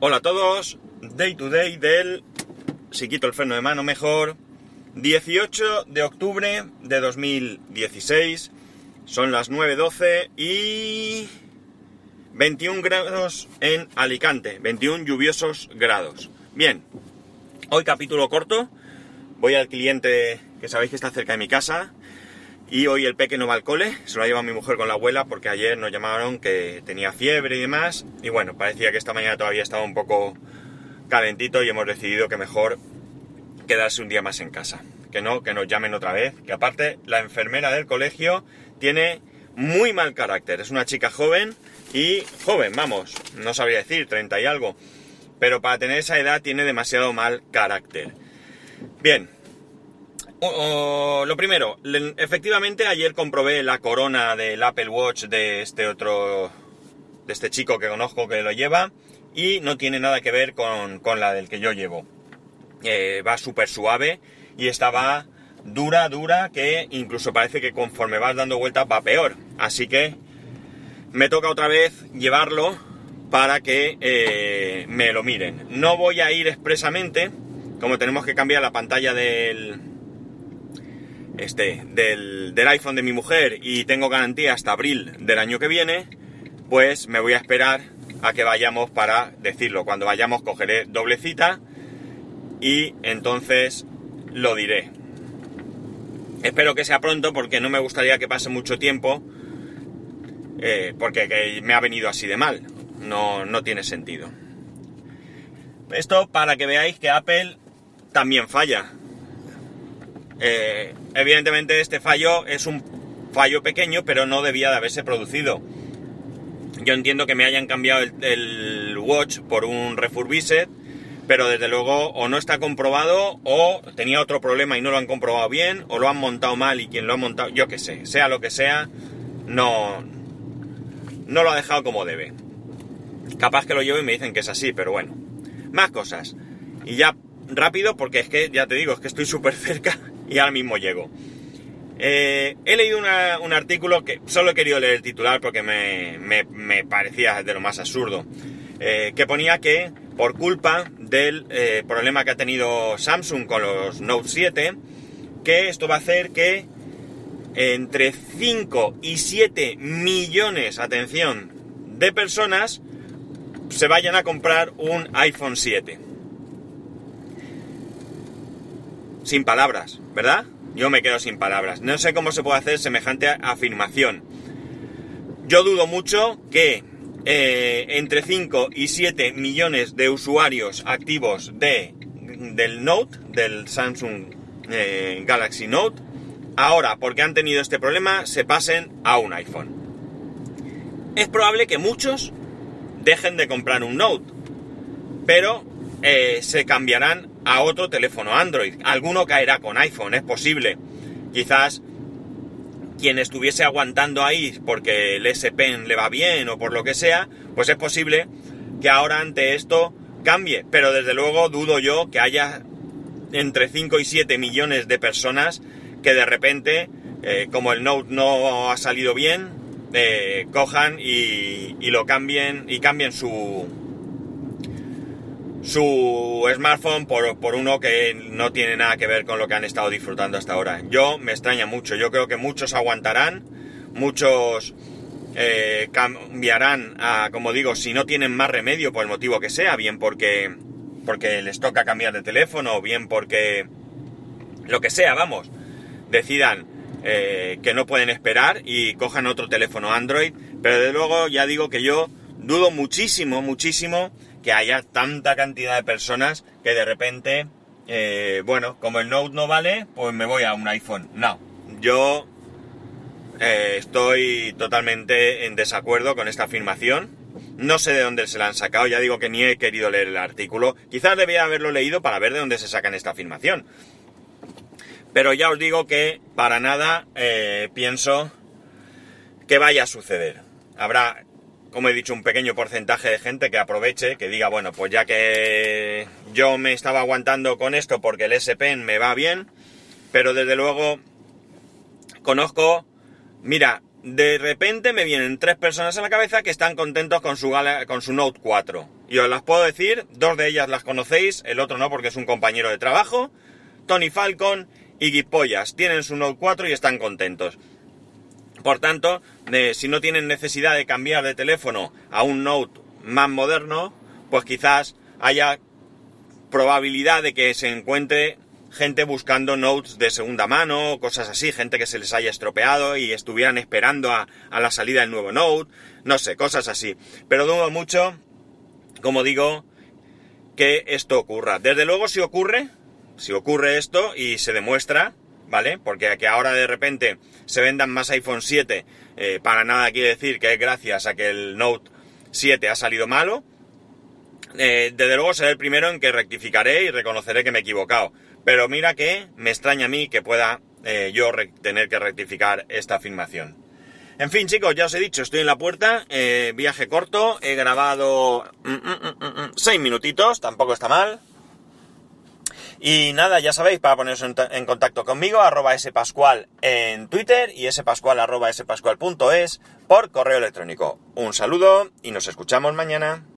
Hola a todos, Day to Day del, si quito el freno de mano mejor, 18 de octubre de 2016, son las 9.12 y 21 grados en Alicante, 21 lluviosos grados. Bien, hoy capítulo corto, voy al cliente que sabéis que está cerca de mi casa, y hoy el peque no va al cole, se lo ha llevado mi mujer con la abuela porque ayer nos llamaron que tenía fiebre y demás. Y bueno, parecía que esta mañana todavía estaba un poco calentito y hemos decidido que mejor quedarse un día más en casa. Que no, que nos llamen otra vez. Que aparte, la enfermera del colegio tiene muy mal carácter. Es una chica joven y joven, vamos, no sabría decir, 30 y algo. Pero para tener esa edad tiene demasiado mal carácter. Bien, lo primero, efectivamente ayer comprobé la corona del Apple Watch de este otro, de este chico que conozco que lo lleva y no tiene nada que ver con, la del que yo llevo. Eh, va súper suave y estaba dura, dura, que incluso parece que conforme vas dando vueltas va peor. Así que me toca otra vez llevarlo para que eh, me lo miren. No voy a ir expresamente, como tenemos que cambiar la pantalla del, este, del, iPhone de mi mujer y tengo garantía hasta abril del año que viene, pues me voy a esperar a que vayamos para decirlo. Cuando vayamos cogeré doble cita y entonces lo diré. Espero que sea pronto porque no me gustaría que pase mucho tiempo eh, porque me ha venido así de mal. No, no tiene sentido. Esto para que veáis que Apple también falla. Eh, evidentemente este fallo es un fallo pequeño, pero no debía de haberse producido. Yo entiendo que me hayan cambiado el, watch por un refurbished, pero desde luego o no está comprobado o tenía otro problema y no lo han comprobado bien, o lo han montado mal y quien lo ha montado, yo qué sé, sea lo que sea, no, no lo ha dejado como debe. Capaz que lo llevo y me dicen que es así, pero bueno. Más cosas. Y ya rápido, porque es que, ya te digo, es que estoy súper cerca y ahora mismo llego. Eh, he leído un artículo que solo he querido leer el titular porque me, parecía de lo más absurdo. Eh, que ponía que por culpa del eh, problema que ha tenido Samsung con los Note 7, que esto va a hacer que entre 5 y 7 millones, atención, de personas se vayan a comprar un iPhone 7. Sin palabras, ¿verdad? Yo me quedo sin palabras. No sé cómo se puede hacer semejante afirmación. Yo dudo mucho que eh, entre 5 y 7 millones de usuarios activos de, del Note, del Samsung eh, Galaxy Note, ahora, porque han tenido este problema, se pasen a un iPhone. Es probable que muchos dejen de comprar un Note, pero eh, se cambiarán a otro teléfono Android. Alguno caerá con iPhone, es posible. Quizás quien estuviese aguantando ahí porque el S Pen le va bien o por lo que sea, pues es posible que ahora ante esto cambie. Pero desde luego dudo yo que haya entre 5 y 7 millones de personas que de repente, eh, como el Note no ha salido bien, eh, cojan y, y, lo cambien y cambien su, su smartphone por, uno que no tiene nada que ver con lo que han estado disfrutando hasta ahora. Yo me extraña mucho, yo creo que muchos aguantarán, muchos eh, cambiarán a, como digo, si no tienen más remedio por el motivo que sea, bien porque, porque les toca cambiar de teléfono, bien porque lo que sea, vamos, decidan eh, que no pueden esperar y cojan otro teléfono Android, pero de luego ya digo que yo dudo muchísimo, muchísimo que haya tanta cantidad de personas que de repente, eh, bueno, como el Note no vale, pues me voy a un iPhone. No, yo eh, estoy totalmente en desacuerdo con esta afirmación. No sé de dónde se la han sacado, ya digo que ni he querido leer el artículo. Quizás debía haberlo leído para ver de dónde se sacan esta afirmación. Pero ya os digo que para nada eh, pienso que vaya a suceder. Habrá como he dicho, un pequeño porcentaje de gente que aproveche, que diga, bueno, pues ya que yo me estaba aguantando con esto porque el S Pen me va bien, pero desde luego conozco, mira, de repente me vienen tres personas a la cabeza que están contentos con su, con su Note 4. Y os las puedo decir, dos de ellas las conocéis, el otro no porque es un compañero de trabajo. Tony Falcon y Guipollas tienen su Note 4 y están contentos. Por tanto, si no tienen necesidad de cambiar de teléfono a un Note más moderno, pues quizás haya probabilidad de que se encuentre gente buscando notes de segunda mano, cosas así, gente que se les haya estropeado y estuvieran esperando a, a la salida del nuevo note, no sé, cosas así. Pero dudo mucho, como digo, que esto ocurra. Desde luego si ocurre, si ocurre esto y se demuestra, ¿vale? Porque que ahora de repente se vendan más iPhone 7, eh, para nada quiere decir que es gracias a que el Note 7 ha salido malo. Eh, desde luego seré el primero en que rectificaré y reconoceré que me he equivocado. Pero mira que me extraña a mí que pueda eh, yo tener que rectificar esta afirmación. En fin, chicos, ya os he dicho, estoy en la puerta, viaje corto, he grabado 6 mm, mm, mm, minutitos, tampoco está mal. Y nada, ya sabéis, para poneros en, contacto conmigo, arroba spascual en Twitter y spascual arroba spascual.es por correo electrónico. Un saludo y nos escuchamos mañana.